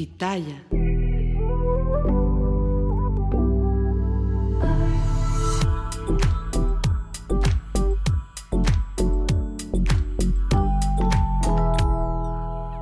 Pitaya.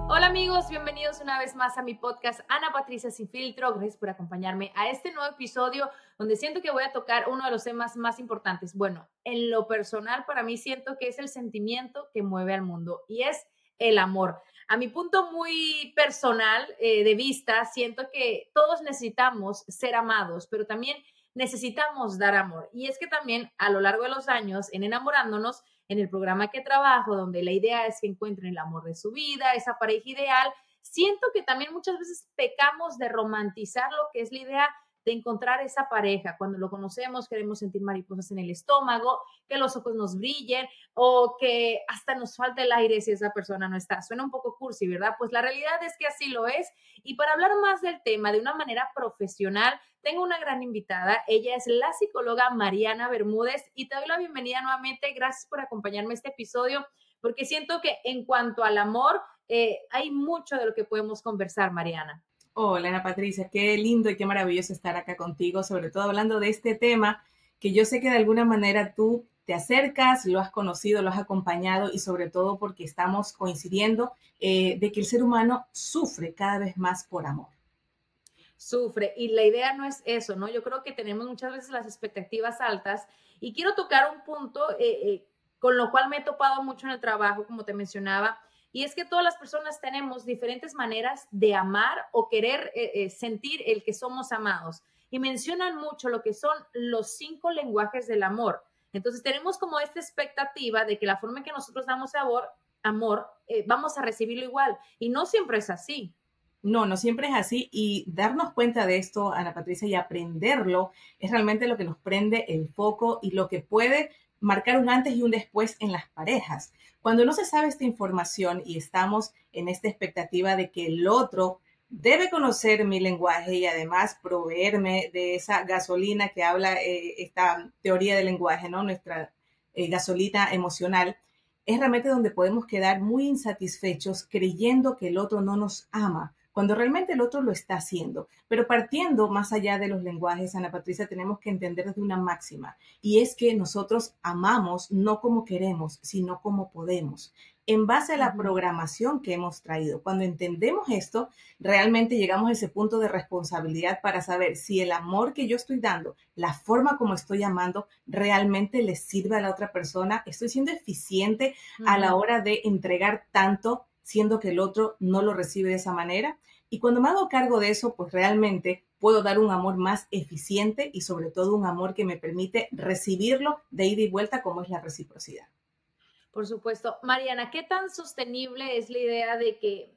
Hola amigos, bienvenidos una vez más a mi podcast Ana Patricia Sin Filtro. Gracias por acompañarme a este nuevo episodio donde siento que voy a tocar uno de los temas más importantes. Bueno, en lo personal para mí siento que es el sentimiento que mueve al mundo y es el amor a mi punto muy personal eh, de vista, siento que todos necesitamos ser amados, pero también necesitamos dar amor. Y es que también a lo largo de los años, en enamorándonos, en el programa que trabajo, donde la idea es que encuentren el amor de su vida, esa pareja ideal, siento que también muchas veces pecamos de romantizar lo que es la idea de encontrar esa pareja. Cuando lo conocemos queremos sentir mariposas en el estómago, que los ojos nos brillen o que hasta nos falte el aire si esa persona no está. Suena un poco cursi, ¿verdad? Pues la realidad es que así lo es. Y para hablar más del tema de una manera profesional, tengo una gran invitada. Ella es la psicóloga Mariana Bermúdez y te doy la bienvenida nuevamente. Gracias por acompañarme este episodio porque siento que en cuanto al amor, eh, hay mucho de lo que podemos conversar, Mariana. Hola Ana Patricia, qué lindo y qué maravilloso estar acá contigo, sobre todo hablando de este tema que yo sé que de alguna manera tú te acercas, lo has conocido, lo has acompañado y sobre todo porque estamos coincidiendo eh, de que el ser humano sufre cada vez más por amor. Sufre y la idea no es eso, ¿no? Yo creo que tenemos muchas veces las expectativas altas y quiero tocar un punto eh, eh, con lo cual me he topado mucho en el trabajo, como te mencionaba, y es que todas las personas tenemos diferentes maneras de amar o querer eh, eh, sentir el que somos amados. Y mencionan mucho lo que son los cinco lenguajes del amor. Entonces tenemos como esta expectativa de que la forma en que nosotros damos amor, amor eh, vamos a recibirlo igual. Y no siempre es así. No, no siempre es así y darnos cuenta de esto, Ana Patricia, y aprenderlo es realmente lo que nos prende el foco y lo que puede marcar un antes y un después en las parejas. Cuando no se sabe esta información y estamos en esta expectativa de que el otro debe conocer mi lenguaje y además proveerme de esa gasolina que habla eh, esta teoría del lenguaje, ¿no? Nuestra eh, gasolina emocional, es realmente donde podemos quedar muy insatisfechos creyendo que el otro no nos ama cuando realmente el otro lo está haciendo. Pero partiendo más allá de los lenguajes, Ana Patricia, tenemos que entender de una máxima, y es que nosotros amamos no como queremos, sino como podemos en base a la programación que hemos traído. Cuando entendemos esto, realmente llegamos a ese punto de responsabilidad para saber si el amor que yo estoy dando, la forma como estoy amando, realmente le sirve a la otra persona. Estoy siendo eficiente a la hora de entregar tanto siendo que el otro no lo recibe de esa manera. Y cuando me hago cargo de eso, pues realmente puedo dar un amor más eficiente y sobre todo un amor que me permite recibirlo de ida y vuelta como es la reciprocidad. Por supuesto. Mariana, ¿qué tan sostenible es la idea de que,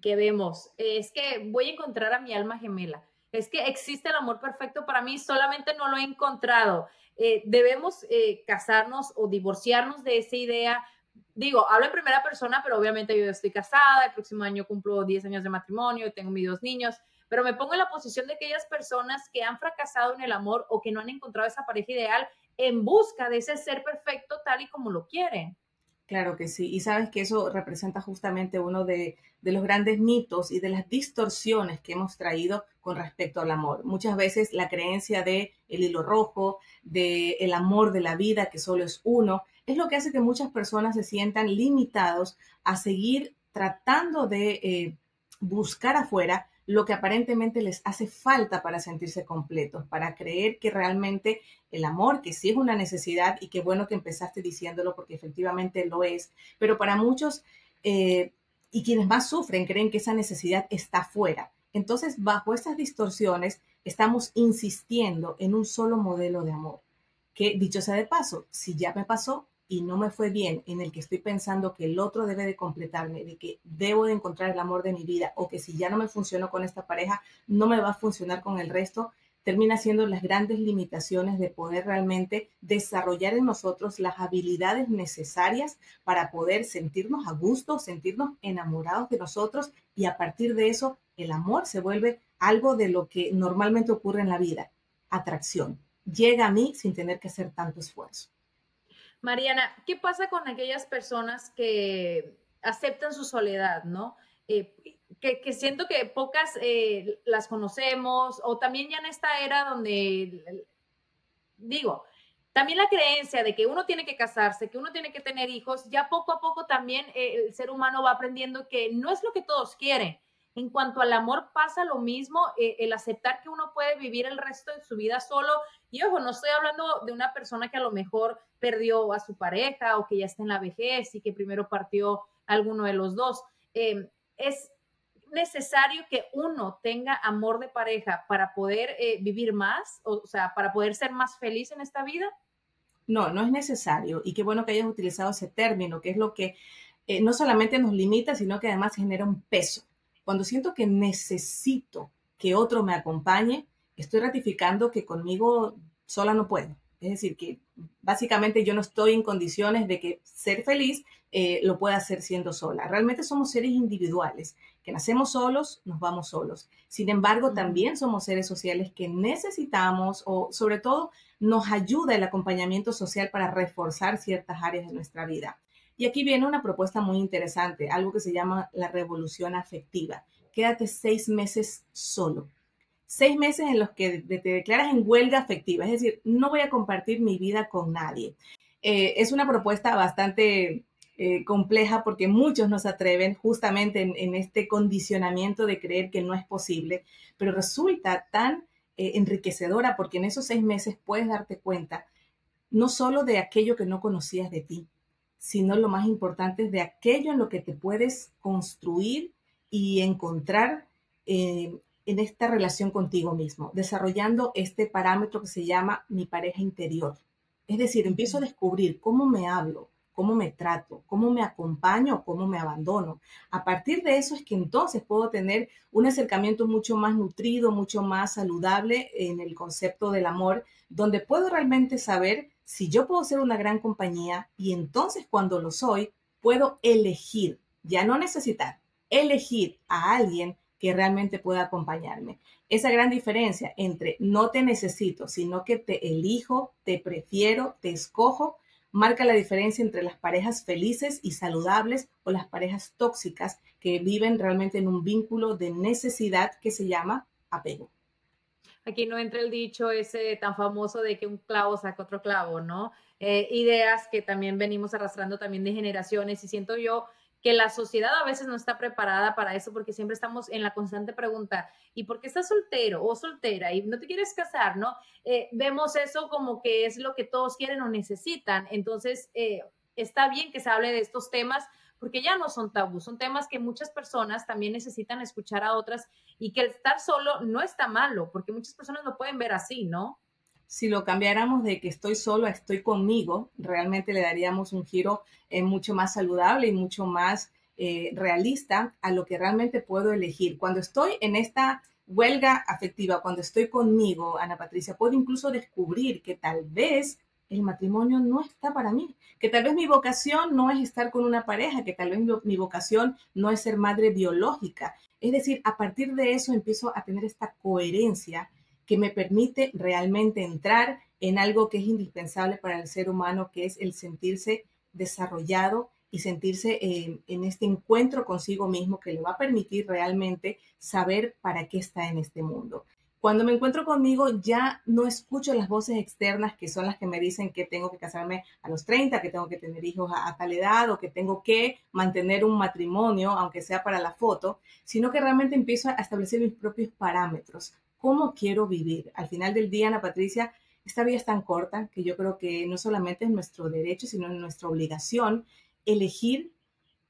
que vemos? Es que voy a encontrar a mi alma gemela. Es que existe el amor perfecto para mí, solamente no lo he encontrado. Eh, debemos eh, casarnos o divorciarnos de esa idea digo, hablo en primera persona, pero obviamente yo estoy casada, el próximo año cumplo 10 años de matrimonio, tengo mis dos niños, pero me pongo en la posición de aquellas personas que han fracasado en el amor o que no han encontrado esa pareja ideal en busca de ese ser perfecto tal y como lo quieren. Claro que sí, y sabes que eso representa justamente uno de, los grandes mitos y de las distorsiones que hemos traído con respecto al amor. Muchas veces la creencia de el hilo rojo, de el amor de la vida, que solo es uno, es lo que hace que muchas personas se sientan limitados a seguir tratando de eh, buscar afuera lo que aparentemente les hace falta para sentirse completos, para creer que realmente el amor, que sí es una necesidad y qué bueno que empezaste diciéndolo porque efectivamente lo es, pero para muchos eh, y quienes más sufren creen que esa necesidad está fuera. Entonces, bajo esas distorsiones, estamos insistiendo en un solo modelo de amor que dicho sea de paso, si ya me pasó y no me fue bien, en el que estoy pensando que el otro debe de completarme, de que debo de encontrar el amor de mi vida o que si ya no me funcionó con esta pareja, no me va a funcionar con el resto, termina siendo las grandes limitaciones de poder realmente desarrollar en nosotros las habilidades necesarias para poder sentirnos a gusto, sentirnos enamorados de nosotros y a partir de eso el amor se vuelve algo de lo que normalmente ocurre en la vida, atracción. Llega a mí sin tener que hacer tanto esfuerzo. Mariana, ¿qué pasa con aquellas personas que aceptan su soledad, no? Eh, que, siento que pocas eh, las conocemos, o también ya en esta era donde, digo, también la creencia de que uno tiene que casarse, que uno tiene que tener hijos, ya poco a poco también eh, el ser humano va aprendiendo que no es lo que todos quieren. En cuanto al amor pasa lo mismo, eh, el aceptar que uno puede vivir el resto de su vida solo. Y ojo, no estoy hablando de una persona que a lo mejor perdió a su pareja o que ya está en la vejez y que primero partió alguno de los dos. es necesario que uno tenga amor de pareja para poder eh, vivir más, o, sea, para poder ser más feliz en esta vida? No, no es necesario. Y qué bueno que hayas utilizado ese término, que es lo que eh, no solamente nos limita, sino que además genera un peso. Cuando siento que necesito que otro me acompañe, estoy ratificando que conmigo sola no puedo. Es decir, que básicamente yo no estoy en condiciones de que ser feliz eh, lo pueda hacer siendo sola. Realmente somos seres individuales, que nacemos solos, nos vamos solos. Sin embargo, también somos seres sociales que necesitamos o sobre todo nos ayuda el acompañamiento social para reforzar ciertas áreas de nuestra vida. Y aquí viene una propuesta muy interesante, algo que se llama la revolución afectiva. Quédate seis meses solo seis meses en los que te declaras en huelga afectiva, es decir, no voy a compartir mi vida con nadie. Eh, es una propuesta bastante eh, compleja porque muchos nos atreven justamente en, este condicionamiento de creer que no es posible, pero resulta tan eh, enriquecedora porque en esos seis meses puedes darte cuenta no solo de aquello que no conocías de ti, sino lo más importante es de aquello en lo que te puedes construir y encontrar en esta relación contigo mismo, desarrollando este parámetro que se llama mi pareja interior. Es decir, empiezo a descubrir cómo me hablo, cómo me trato, cómo me acompaño, cómo me abandono. A partir de eso es que entonces puedo tener un acercamiento mucho más nutrido, mucho más saludable en el concepto del amor, donde puedo realmente saber si yo puedo ser una gran compañía y entonces cuando lo soy, puedo elegir, ya no necesitar, elegir a alguien que realmente pueda acompañarme. Esa gran diferencia entre no te necesito, sino que te elijo, te prefiero, te escojo, marca la diferencia entre las parejas felices y saludables o las parejas tóxicas que viven realmente en un vínculo de necesidad que se llama apego. Aquí no entra el dicho ese tan famoso de que un clavo saca otro clavo, ¿no? Eh, ideas que también venimos arrastrando también de generaciones y siento yo que la sociedad a veces no está preparada para eso porque siempre estamos en la constante pregunta, ¿y por qué estás soltero o soltera y no te quieres casar, no? Eh, vemos eso como que es lo que todos quieren o necesitan. Entonces, eh, está bien que se hable de estos temas porque ya no son tabú, son temas que muchas personas también necesitan escuchar a otras y que el estar solo no está malo, porque muchas personas lo pueden ver así, ¿no? si lo cambiáramos de que estoy solo a estoy conmigo, realmente le daríamos un giro eh, mucho más saludable y mucho más eh, realista a lo que realmente puedo elegir. Cuando estoy en esta huelga afectiva, cuando estoy conmigo, Ana Patricia, puedo incluso descubrir que tal vez el matrimonio no está para mí, que tal vez mi vocación no es estar con una pareja, que tal vez mi vocación no es ser madre biológica. Es decir, a partir de eso empiezo a tener esta coherencia que me permite realmente entrar en algo que es indispensable para el ser humano, que es el sentirse desarrollado y sentirse eh, en este encuentro consigo mismo que le va a permitir realmente saber para qué está en este mundo. Cuando me encuentro conmigo ya no escucho las voces externas que son las que me dicen que tengo que casarme a los 30, que tengo que tener hijos a, tal edad o que tengo que mantener un matrimonio, aunque sea para la foto, sino que realmente empiezo a establecer mis propios parámetros cómo quiero vivir. Al final del día, Ana Patricia, esta vida es tan corta que yo creo que no solamente es nuestro derecho, sino nuestra obligación elegir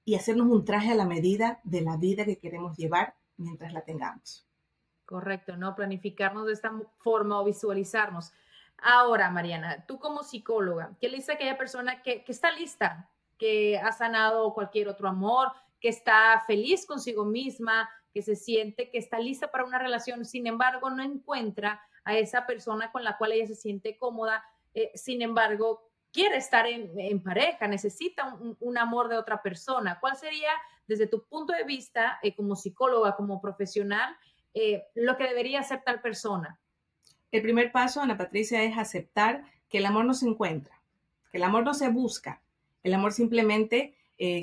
y hacernos un traje a la medida de la vida que queremos llevar mientras la tengamos. Correcto, ¿no? Planificarnos de esta forma o visualizarnos. Ahora, Mariana, tú como psicóloga, ¿qué le dice a aquella persona que, está lista, que ha sanado cualquier otro amor, que está feliz consigo misma, que se siente que está lista para una relación, sin embargo, no encuentra a esa persona con la cual ella se siente cómoda, eh, sin embargo, quiere estar en, pareja, necesita un, amor de otra persona. ¿Cuál sería, desde tu punto de vista, eh, como psicóloga, como profesional, eh, lo que debería hacer tal persona? El primer paso, Ana Patricia, es aceptar que el amor no se encuentra, que el amor no se busca, el amor simplemente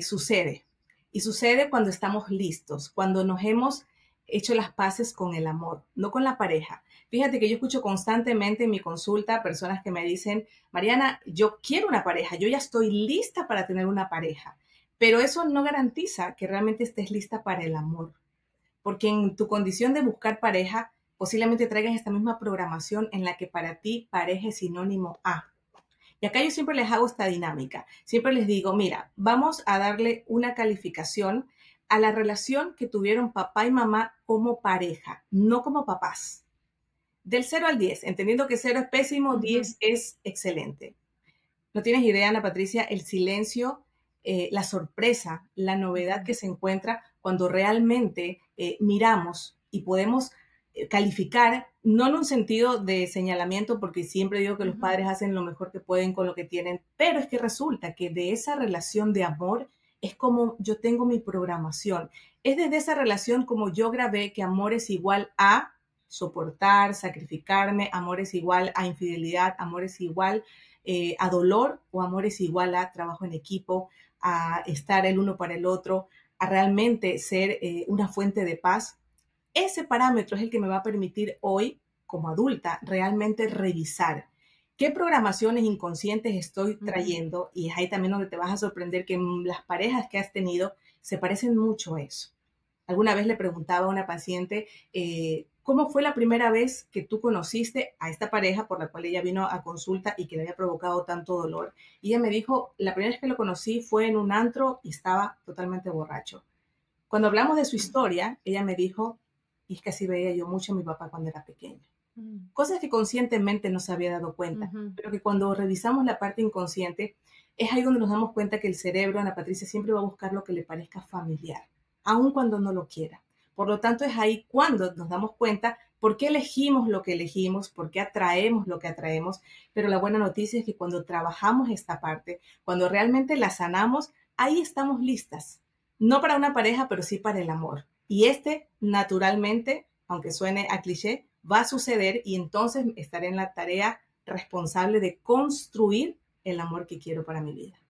sucede. Y sucede cuando estamos listos, cuando nos hemos hecho las paces con el amor, no con la pareja. Fíjate que yo escucho constantemente en mi consulta personas que me dicen, Mariana, yo quiero una pareja, yo ya estoy lista para tener una pareja, pero eso no garantiza que realmente estés lista para el amor, porque en tu condición de buscar pareja, posiblemente traigas esta misma programación en la que para ti pareja es sinónimo a. Y acá yo siempre les hago esta dinámica. Siempre les digo, mira, vamos a darle una calificación a la relación que tuvieron papá y mamá como pareja, no como papás. Del 0 al 10, entendiendo que 0 es pésimo, 10 es excelente. No tienes idea, Ana Patricia, el silencio, eh, la sorpresa, la novedad que se encuentra cuando realmente eh, miramos y podemos eh, calificar, no en un sentido de señalamiento, porque siempre digo que los padres hacen lo mejor que pueden con lo que tienen, pero es que resulta que de esa relación de amor es como yo tengo mi programación. Es desde esa relación como yo grabé que amor es igual a soportar, sacrificarme, amor es igual a infidelidad, amor es igual eh, a dolor o amor es igual a trabajo en equipo, a estar el uno para el otro, a realmente ser eh, una fuente de paz ese parámetro es el que me va a permitir hoy, como adulta, realmente revisar qué programaciones inconscientes estoy trayendo y es ahí también donde te vas a sorprender que las parejas que has tenido se parecen mucho a eso. Alguna vez le preguntaba a una paciente, eh, ¿cómo fue la primera vez que tú conociste a esta pareja por la cual ella vino a consulta y que le había provocado tanto dolor? Y ella me dijo, la primera vez que lo conocí fue en un antro y estaba totalmente borracho. Cuando hablamos de su historia, ella me dijo, y es que así veía yo mucho a mi papá cuando era pequeño. Mm. Cosas que conscientemente no se había dado cuenta, pero que cuando revisamos la parte inconsciente, es ahí donde nos damos cuenta que el cerebro, Ana Patricia, siempre va a buscar lo que le parezca familiar, aun cuando no lo quiera. Por lo tanto, es ahí cuando nos damos cuenta por qué elegimos lo que elegimos, por qué atraemos lo que atraemos. Pero la buena noticia es que cuando trabajamos esta parte, cuando realmente la sanamos, ahí estamos listas. No para una pareja, pero sí para el amor. Y este, naturalmente, aunque suene a cliché, va a suceder y entonces estaré en la tarea responsable de construir el amor que quiero para mi vida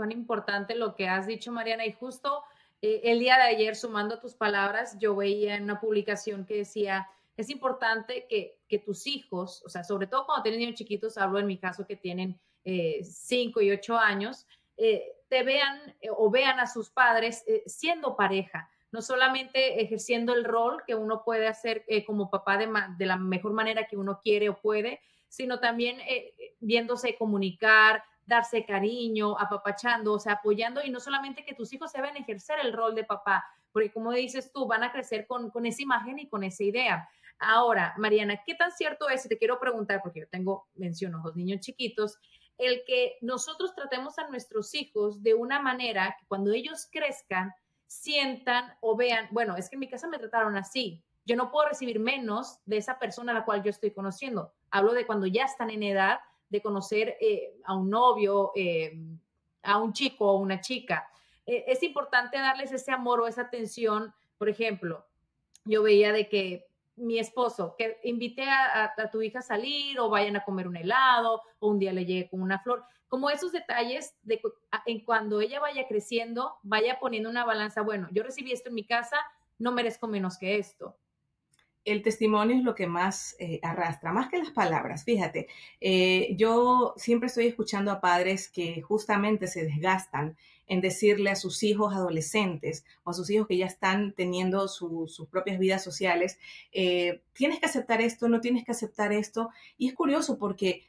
cuán importante lo que has dicho, Mariana. Y justo eh, el día de ayer, sumando tus palabras, yo veía en una publicación que decía, es importante que, que tus hijos, o sea, sobre todo cuando tienen niños chiquitos, hablo en mi caso que tienen 5 eh, y 8 años, eh, te vean o vean a sus padres siendo pareja, no solamente ejerciendo el rol que uno puede hacer como papá de, de, la mejor manera que uno quiere o puede, sino también viéndose comunicar, darse cariño, apapachando, o sea, apoyando y no solamente que tus hijos se deben ejercer el rol de papá, porque como dices tú, van a crecer con, con esa imagen y con esa idea. Ahora, Mariana, ¿qué tan cierto es? Y te quiero preguntar, porque yo tengo, menciono, dos niños chiquitos, el que nosotros tratemos a nuestros hijos de una manera que cuando ellos crezcan, sientan o vean, bueno, es que en mi casa me trataron así, yo no puedo recibir menos de esa persona a la cual yo estoy conociendo. Hablo de cuando ya están en edad de conocer eh, a un novio, eh, a un chico o una chica. Eh, es importante darles ese amor o esa atención. Por ejemplo, yo veía de que mi esposo, que invite a, tu hija a salir o vayan a comer un helado o un día le llegue con una flor, como esos detalles de en cuando ella vaya creciendo, vaya poniendo una balanza, bueno, yo recibí esto en mi casa, no merezco menos que esto. El testimonio es lo que más eh, arrastra, más que las palabras. Fíjate, eh, yo siempre estoy escuchando a padres que justamente se desgastan en decirle a sus hijos adolescentes o a sus hijos que ya están teniendo sus propias vidas sociales, eh, tienes que aceptar esto, no tienes que aceptar esto. Y es curioso porque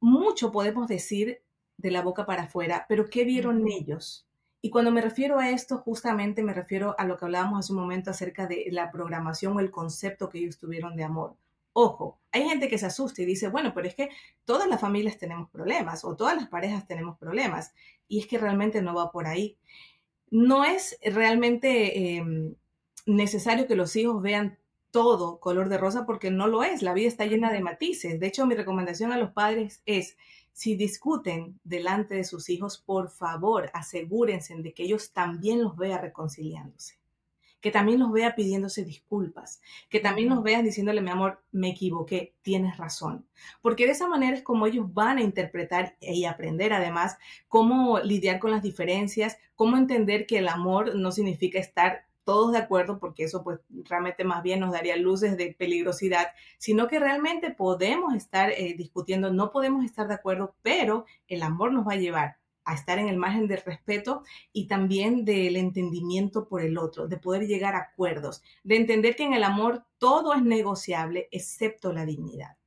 mucho podemos decir de la boca para afuera, pero ¿qué vieron ellos? Y cuando me refiero a esto, justamente me refiero a lo que hablábamos hace un momento acerca de la programación o el concepto que ellos tuvieron de amor. Ojo, hay gente que se asusta y dice, bueno, pero es que todas las familias tenemos problemas o todas las parejas tenemos problemas. Y es que realmente no va por ahí. No es realmente em, necesario que los hijos vean todo color de rosa porque no lo es. La vida está llena de matices. De hecho, mi recomendación a los padres es si discuten delante de sus hijos, por favor, asegúrense de que ellos también los vean reconciliándose, que también los vea pidiéndose disculpas, que también los vean diciéndole, mi amor, me equivoqué, tienes razón. Porque de esa manera es como ellos van a interpretar y aprender además cómo lidiar con las diferencias, cómo entender que el amor no significa estar todos de acuerdo, porque eso pues realmente más bien nos daría luces de peligrosidad, sino que realmente podemos estar eh, discutiendo, no podemos estar de acuerdo, pero el amor nos va a llevar a estar en el margen del respeto y también del entendimiento por el otro, de poder llegar a acuerdos, de entender que en el amor todo es negociable excepto la dignidad.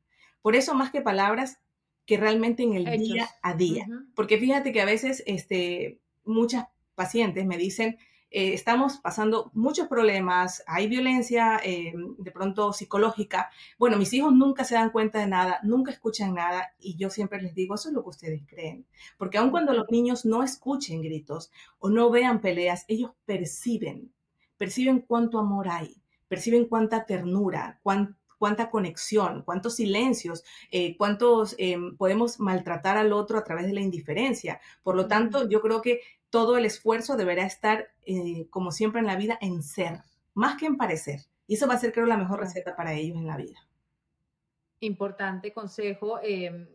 Por eso, más que palabras, que realmente en el día a día. Porque fíjate que a veces este, muchas pacientes me dicen, eh, estamos pasando muchos problemas, hay violencia eh, de pronto psicológica. Bueno, mis hijos nunca se dan cuenta de nada, nunca escuchan nada y yo siempre les digo, eso es lo que ustedes creen. Porque aun cuando los niños no escuchen gritos o no vean peleas, ellos perciben, perciben cuánto amor hay, perciben cuánta ternura, cuánta conexión, cuántos silencios, eh, cuántos podemos maltratar al otro a través de la indiferencia. Por lo tanto, yo creo que todo el esfuerzo deberá estar, eh, como siempre en la vida, en ser, más que en parecer. Y eso va a ser, creo, la mejor receta para ellos en la vida. Importante consejo. Em,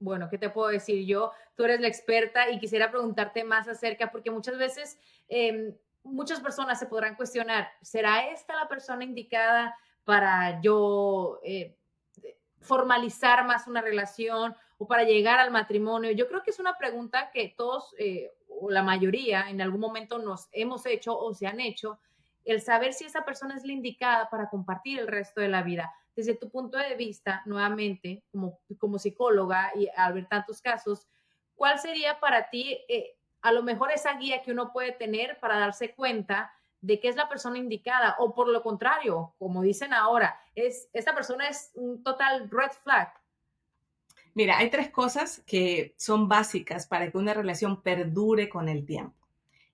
bueno, ¿qué te puedo decir yo? Tú eres la experta y quisiera preguntarte más acerca, porque muchas veces em, muchas personas se podrán cuestionar, ¿será esta la persona indicada para yo eh, formalizar más una relación o para llegar al matrimonio? Yo creo que es una pregunta que todos eh, o la mayoría en algún momento nos hemos hecho o se han hecho, el saber si esa persona es la indicada para compartir el resto de la vida. Desde tu punto de vista, nuevamente, como, como psicóloga y al ver tantos casos, ¿cuál sería para ti eh, a lo mejor esa guía que uno puede tener para darse cuenta de que es la persona indicada o por lo contrario, como dicen ahora, es esta persona es un total red flag, Mira, hay tres cosas que son básicas para que una relación perdure con el tiempo.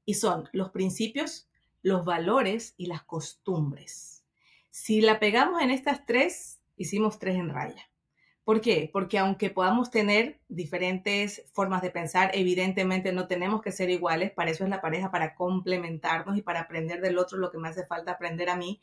Y son los principios, los valores y las costumbres. Si la pegamos en estas tres, hicimos tres en raya. ¿Por qué? Porque aunque podamos tener diferentes formas de pensar, evidentemente no tenemos que ser iguales, para eso es la pareja, para complementarnos y para aprender del otro lo que me hace falta aprender a mí.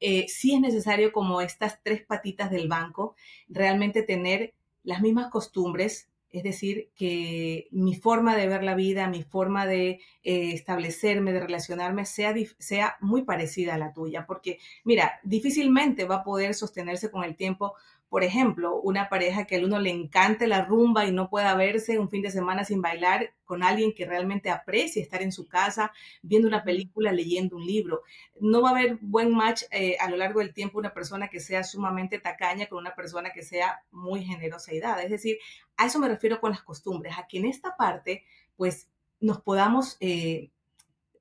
Eh, sí es necesario como estas tres patitas del banco, realmente tener las mismas costumbres, es decir, que mi forma de ver la vida, mi forma de eh, establecerme, de relacionarme, sea, sea muy parecida a la tuya, porque mira, difícilmente va a poder sostenerse con el tiempo por ejemplo, una pareja que al uno le encante la rumba y no pueda verse un fin de semana sin bailar con alguien que realmente aprecie estar en su casa, viendo una película, leyendo un libro. No va a haber buen match eh, a lo largo del tiempo una persona que sea sumamente tacaña con una persona que sea muy generosa y dada. Es decir, a eso me refiero con las costumbres, a que en esta parte, pues nos podamos eh,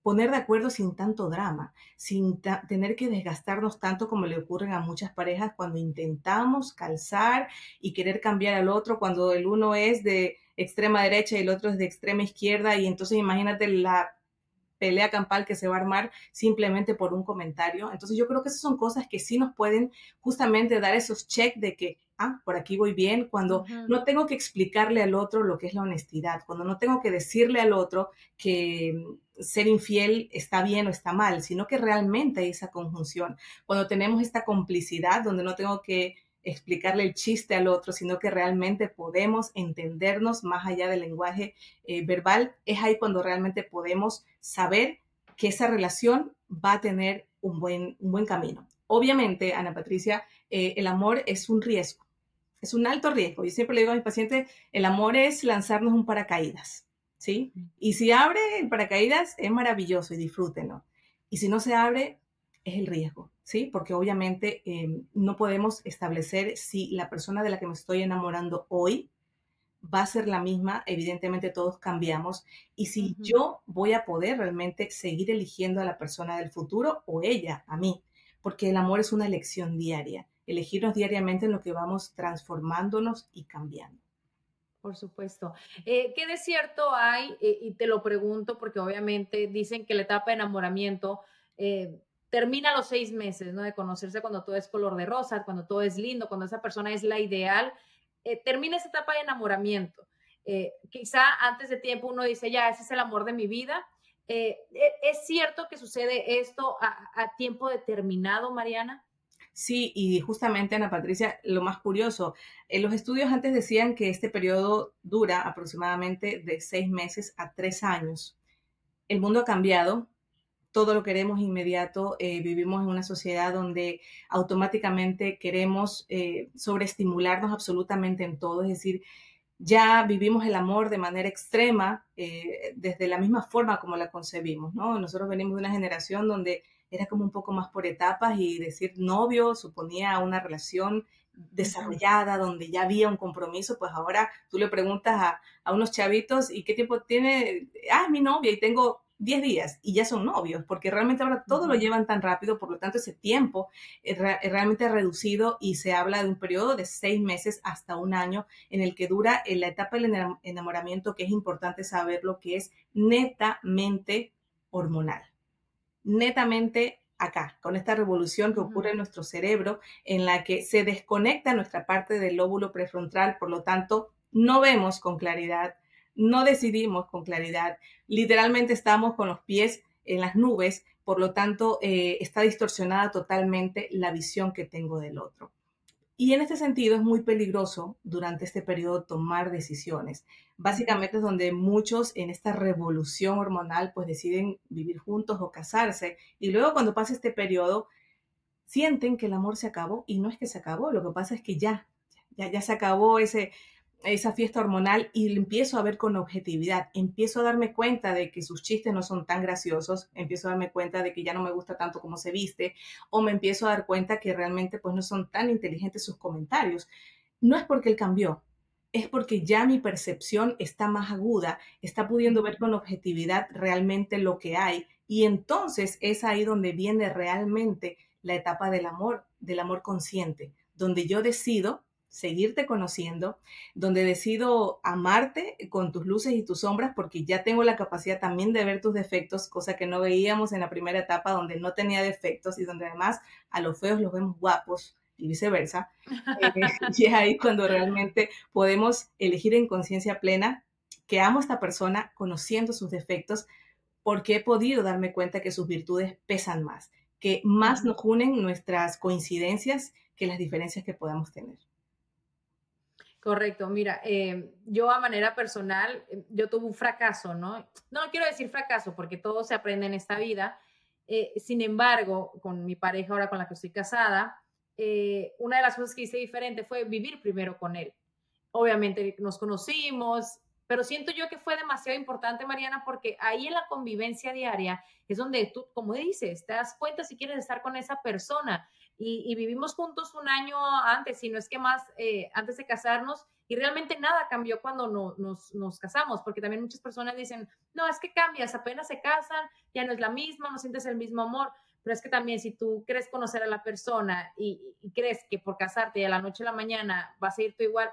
poner de acuerdo sin tanto drama, sin tener que desgastarnos tanto como le ocurren a muchas parejas cuando intentamos calzar y querer cambiar al otro, cuando el uno es de extrema derecha y el otro es de extrema izquierda y entonces imagínate la pelea campal que se va a armar simplemente por un comentario. Entonces yo creo que esas son cosas que sí nos pueden justamente dar esos check de que, ah, por aquí voy bien, cuando no tengo que explicarle al otro lo que es la honestidad, cuando no tengo que decirle al otro que ser infiel está bien o está mal, sino que realmente hay esa conjunción. Cuando tenemos esta complicidad donde no tengo que explicarle el chiste al otro, sino que realmente podemos entendernos más allá del lenguaje eh, verbal, es ahí cuando realmente podemos saber que esa relación va a tener un buen, un buen camino. Obviamente, Ana Patricia, eh, el amor es un riesgo, es un alto riesgo. Yo siempre le digo a mis pacientes, el amor es lanzarnos un paracaídas, ¿sí? Y si abre el paracaídas, es maravilloso y disfrútenlo. Y si no se abre, es el riesgo, ¿sí? Porque obviamente em, no podemos establecer si la persona de la que me estoy enamorando hoy va a ser la misma, evidentemente todos cambiamos, y si yo voy a poder realmente seguir eligiendo a la persona del futuro o ella a mí, porque el amor es una elección diaria, elegirnos diariamente en lo que vamos transformándonos y cambiando. Por supuesto. Eh, ¿Qué de cierto hay? Eh, y te lo pregunto porque obviamente dicen que la etapa de enamoramiento eh, termina los seis meses, ¿no? De conocerse cuando todo es color de rosa, cuando todo es lindo, cuando esa persona es la ideal, eh, termina esa etapa de enamoramiento. Eh, quizá antes de tiempo uno dice, ya, ese es el amor de mi vida. Eh, ¿Es cierto que sucede esto a, tiempo determinado, Mariana? Sí, y justamente, Ana Patricia, lo más curioso, en los estudios antes decían que este periodo dura aproximadamente de seis meses a tres años. El mundo ha cambiado, todo lo queremos inmediato, eh, vivimos en una sociedad donde automáticamente queremos eh, sobreestimularnos absolutamente en todo, es decir, ya vivimos el amor de manera extrema, eh, desde la misma forma como la concebimos, ¿no? Nosotros venimos de una generación donde era como un poco más por etapas y decir novio suponía una relación desarrollada, donde ya había un compromiso, pues ahora tú le preguntas a, a unos chavitos, ¿y qué tiempo tiene? Ah, mi novia y tengo 10 días y ya son novios, porque realmente ahora todo lo llevan tan rápido, por lo tanto ese tiempo es, realmente reducido y se habla de un periodo de seis meses hasta un año en el que dura en la etapa del enamoramiento, que es importante saber lo que es netamente hormonal, netamente acá, con esta revolución que ocurre en nuestro cerebro, en la que se desconecta nuestra parte del lóbulo prefrontal, por lo tanto, no vemos con claridad, no decidimos con claridad. Literalmente estamos con los pies en las nubes, por lo tanto eh, está distorsionada totalmente la visión que tengo del otro. Y en este sentido es muy peligroso durante este periodo tomar decisiones. Básicamente es donde muchos en esta revolución hormonal pues deciden vivir juntos o casarse y luego cuando pasa este periodo sienten que el amor se acabó y no es que se acabó, lo que pasa es que ya, ya, ya se acabó ese, esa fiesta hormonal y empiezo a ver con objetividad, empiezo a darme cuenta de que sus chistes no son tan graciosos, empiezo a darme cuenta de que ya no me gusta tanto cómo se viste o me empiezo a dar cuenta que realmente pues no son tan inteligentes sus comentarios. No es porque él cambió, es porque ya mi percepción está más aguda, está pudiendo ver con objetividad realmente lo que hay y entonces es ahí donde viene realmente la etapa del amor, del amor consciente, donde yo decido seguirte conociendo, donde decido amarte con tus luces y tus sombras, porque ya tengo la capacidad también de ver tus defectos, cosa que no veíamos en la primera etapa donde no tenía defectos y donde además a los feos los vemos guapos y viceversa. Eh, y es ahí cuando realmente podemos elegir en conciencia plena que amo a esta persona conociendo sus defectos, porque he podido darme cuenta que sus virtudes pesan más, que más nos unen nuestras coincidencias que las diferencias que podamos tener. Correcto, mira, eh, yo a manera personal, eh, yo tuve un fracaso, ¿no? No quiero decir fracaso porque todo se aprende en esta vida. Eh, sin embargo, con mi pareja ahora con la que estoy casada, una de las cosas que hice diferente fue vivir primero con él. Obviamente nos conocimos, pero siento yo que fue demasiado importante, Mariana, porque ahí en la convivencia diaria es donde tú, como dices, te das cuenta si quieres estar con esa persona y, vivimos juntos un año antes, si no es que más, eh, antes de casarnos, y realmente nada cambió cuando nos, nos, casamos, porque también muchas personas dicen, no, es que cambias, apenas se casan, ya no es la misma, no sientes el mismo amor, pero es que también si tú crees conocer a la persona y, crees que por casarte a la noche a la mañana vas a ir tú igual,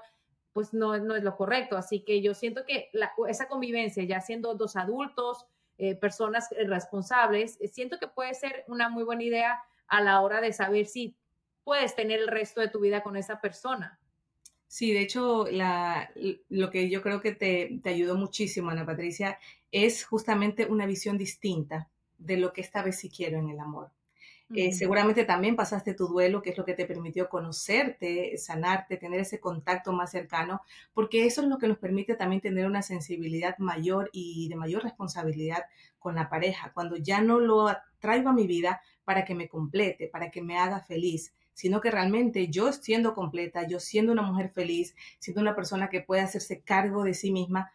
pues no, no es lo correcto. Así que yo siento que esa convivencia, ya siendo dos adultos, eh, personas responsables, siento que puede ser una muy buena idea a la hora de saber si puedes tener el resto de tu vida con esa persona. Sí, de hecho, lo que yo creo que te, te ayudó muchísimo, Ana Patricia, es justamente una visión distinta de lo que esta vez sí quiero en el amor. Eh, seguramente también pasaste tu duelo, que es lo que te permitió conocerte, sanarte, tener ese contacto más cercano, porque eso es lo que nos permite también tener una sensibilidad mayor y de mayor responsabilidad con la pareja, cuando ya no lo traigo a mi vida para que me complete, para que me haga feliz, sino que realmente yo siendo completa, yo siendo una mujer feliz, siendo una persona que puede hacerse cargo de sí misma,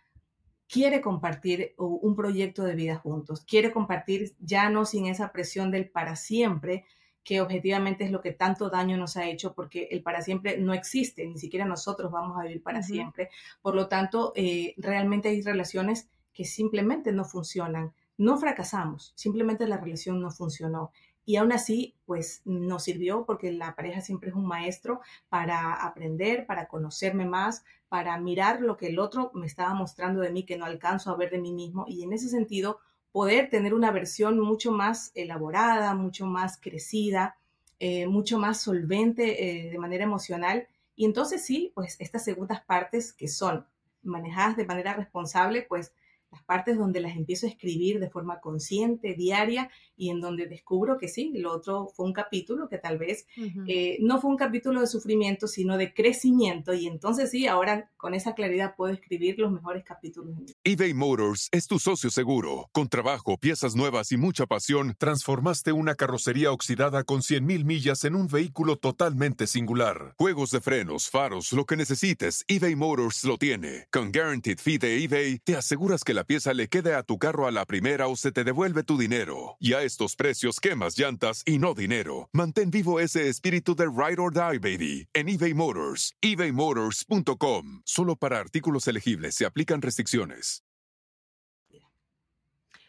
quiere compartir un proyecto de vida juntos, quiere compartir ya no sin esa presión del para siempre, que objetivamente es lo que tanto daño nos ha hecho, porque el para siempre no existe, ni siquiera nosotros vamos a vivir para siempre. Por lo tanto, eh, realmente hay relaciones que simplemente no funcionan. No fracasamos, simplemente la relación no funcionó. Y aún así, pues nos sirvió porque la pareja siempre es un maestro para aprender, para conocerme más, para mirar lo que el otro me estaba mostrando de mí que no alcanzo a ver de mí mismo. Y en ese sentido, poder tener una versión mucho más elaborada, mucho más crecida, eh, mucho más solvente eh, de manera emocional. Y entonces sí, pues estas segundas partes que son manejadas de manera responsable, pues las partes donde las empiezo a escribir de forma consciente, diaria, y en donde descubro que sí, lo otro fue un capítulo que tal vez eh, no fue un capítulo de sufrimiento, sino de crecimiento, y entonces sí, ahora con esa claridad puedo escribir los mejores capítulos. eBay Motors es tu socio seguro. Con trabajo, piezas nuevas y mucha pasión, transformaste una carrocería oxidada con 100.000 millas en un vehículo totalmente singular. Juegos de frenos, faros, lo que necesites, eBay Motors lo tiene. Con Guaranteed Fee de eBay, te aseguras que la pieza le quede a tu carro a la primera o se te devuelve tu dinero. Y a estos precios, quemas llantas y no dinero. Mantén vivo ese espíritu de Ride or Die, baby, en eBay Motors. ebaymotors.com. Solo para artículos elegibles se aplican restricciones.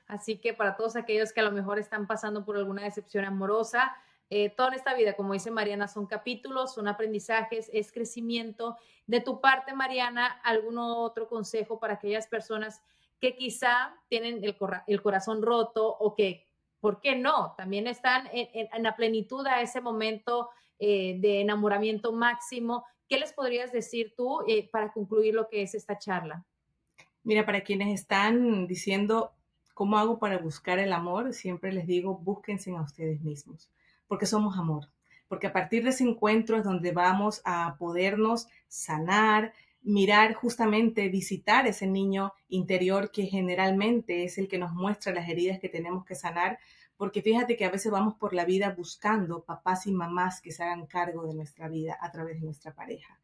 Así que para todos aquellos que a lo mejor están pasando por alguna decepción amorosa, eh, toda esta vida, como dice Mariana, son capítulos, son aprendizajes, es crecimiento. De tu parte, Mariana, ¿algún otro consejo para aquellas personas que quizá tienen el, corazón roto o que, ¿por qué no? También están en, la plenitud a ese momento eh, de enamoramiento máximo. ¿Qué les podrías decir tú eh, para concluir lo que es esta charla? Mira, para quienes están diciendo, ¿cómo hago para buscar el amor? Siempre les digo, búsquense a ustedes mismos, porque somos amor. Porque a partir de ese encuentro es donde vamos a podernos sanar, mirar justamente, visitar ese niño interior que generalmente es el que nos muestra las heridas que tenemos que sanar, porque fíjate que a veces vamos por la vida buscando papás y mamás que se hagan cargo de nuestra vida a través de nuestra pareja.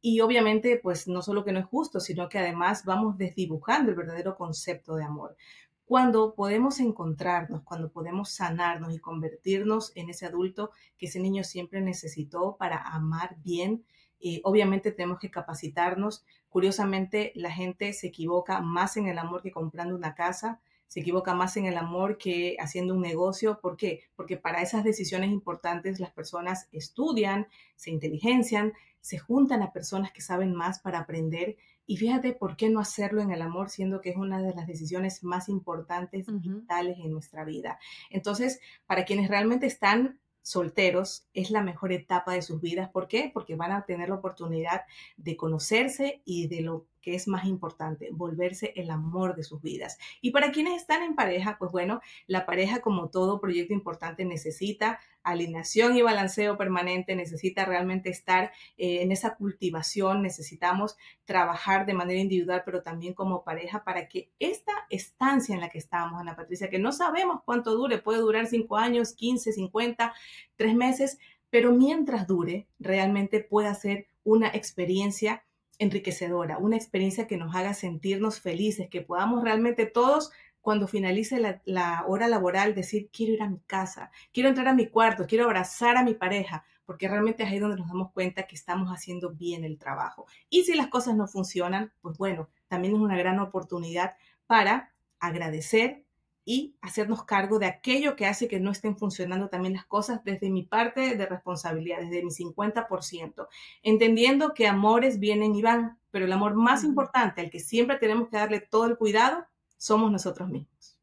Y obviamente, pues no solo que no es justo, sino que además vamos desdibujando el verdadero concepto de amor. Cuando podemos encontrarnos, cuando podemos sanarnos y convertirnos en ese adulto que ese niño siempre necesitó para amar bien, eh, obviamente tenemos que capacitarnos. Curiosamente, la gente se equivoca más en el amor que comprando una casa, se equivoca más en el amor que haciendo un negocio. ¿Por qué? Porque para esas decisiones importantes las personas estudian, se inteligencian, se juntan a personas que saben más para aprender. Y fíjate por qué no hacerlo en el amor, siendo que es una de las decisiones más importantes y vitales en nuestra vida. Entonces, para quienes realmente están solteros es la mejor etapa de sus vidas. ¿Por qué? Porque van a tener la oportunidad de conocerse y de lo que es más importante, volverse el amor de sus vidas. Y para quienes están en pareja, pues bueno, la pareja como todo proyecto importante necesita alineación y balanceo permanente, necesita realmente estar eh, en esa cultivación, necesitamos trabajar de manera individual, pero también como pareja para que esta estancia en la que estamos, Ana Patricia, que no sabemos cuánto dure, puede durar cinco años, 15, 50, tres meses, pero mientras dure, realmente pueda ser una experiencia enriquecedora, una experiencia que nos haga sentirnos felices, que podamos realmente todos cuando finalice la, hora laboral decir, quiero ir a mi casa, quiero entrar a mi cuarto, quiero abrazar a mi pareja, porque realmente es ahí donde nos damos cuenta que estamos haciendo bien el trabajo. Y si las cosas no funcionan, pues bueno, también es una gran oportunidad para agradecer y hacernos cargo de aquello que hace que no estén funcionando también las cosas desde mi parte de responsabilidad, desde mi 50%, entendiendo que amores vienen y van, pero el amor más importante, al que siempre tenemos que darle todo el cuidado, somos nosotros mismos.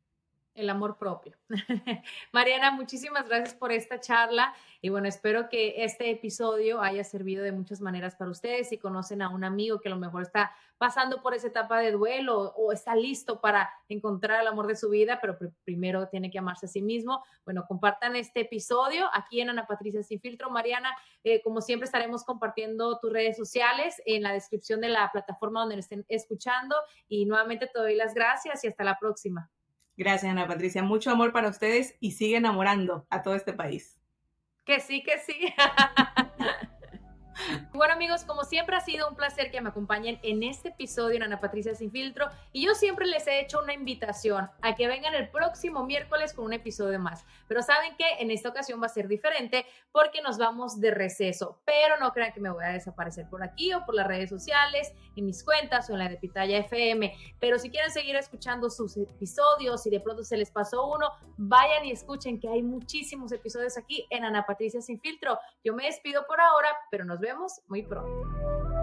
El amor propio. Mariana, muchísimas gracias por esta charla y bueno, espero que este episodio haya servido de muchas maneras para ustedes. Si conocen a un amigo que a lo mejor está pasando por esa etapa de duelo o está listo para encontrar el amor de su vida, pero primero tiene que amarse a sí mismo, bueno, compartan este episodio aquí en Ana Patricia Sin Filtro. Mariana, eh, como siempre estaremos compartiendo tus redes sociales en la descripción de la plataforma donde estén escuchando y nuevamente te doy las gracias y hasta la próxima. Gracias, Ana Patricia. Mucho amor para ustedes y sigue enamorando a todo este país. Que sí, que sí. Bueno amigos, como siempre ha sido un placer que me acompañen en este episodio en Ana Patricia Sin Filtro y yo siempre les he hecho una invitación a que vengan el próximo miércoles con un episodio más. Pero saben que en esta ocasión va a ser diferente porque nos vamos de receso, pero no crean que me voy a desaparecer por aquí o por las redes sociales, en mis cuentas o en la de Pitaya FM. Pero si quieren seguir escuchando sus episodios y de pronto se les pasó uno, vayan y escuchen que hay muchísimos episodios aquí en Ana Patricia Sin Filtro. Yo me despido por ahora, pero nos muy pronto.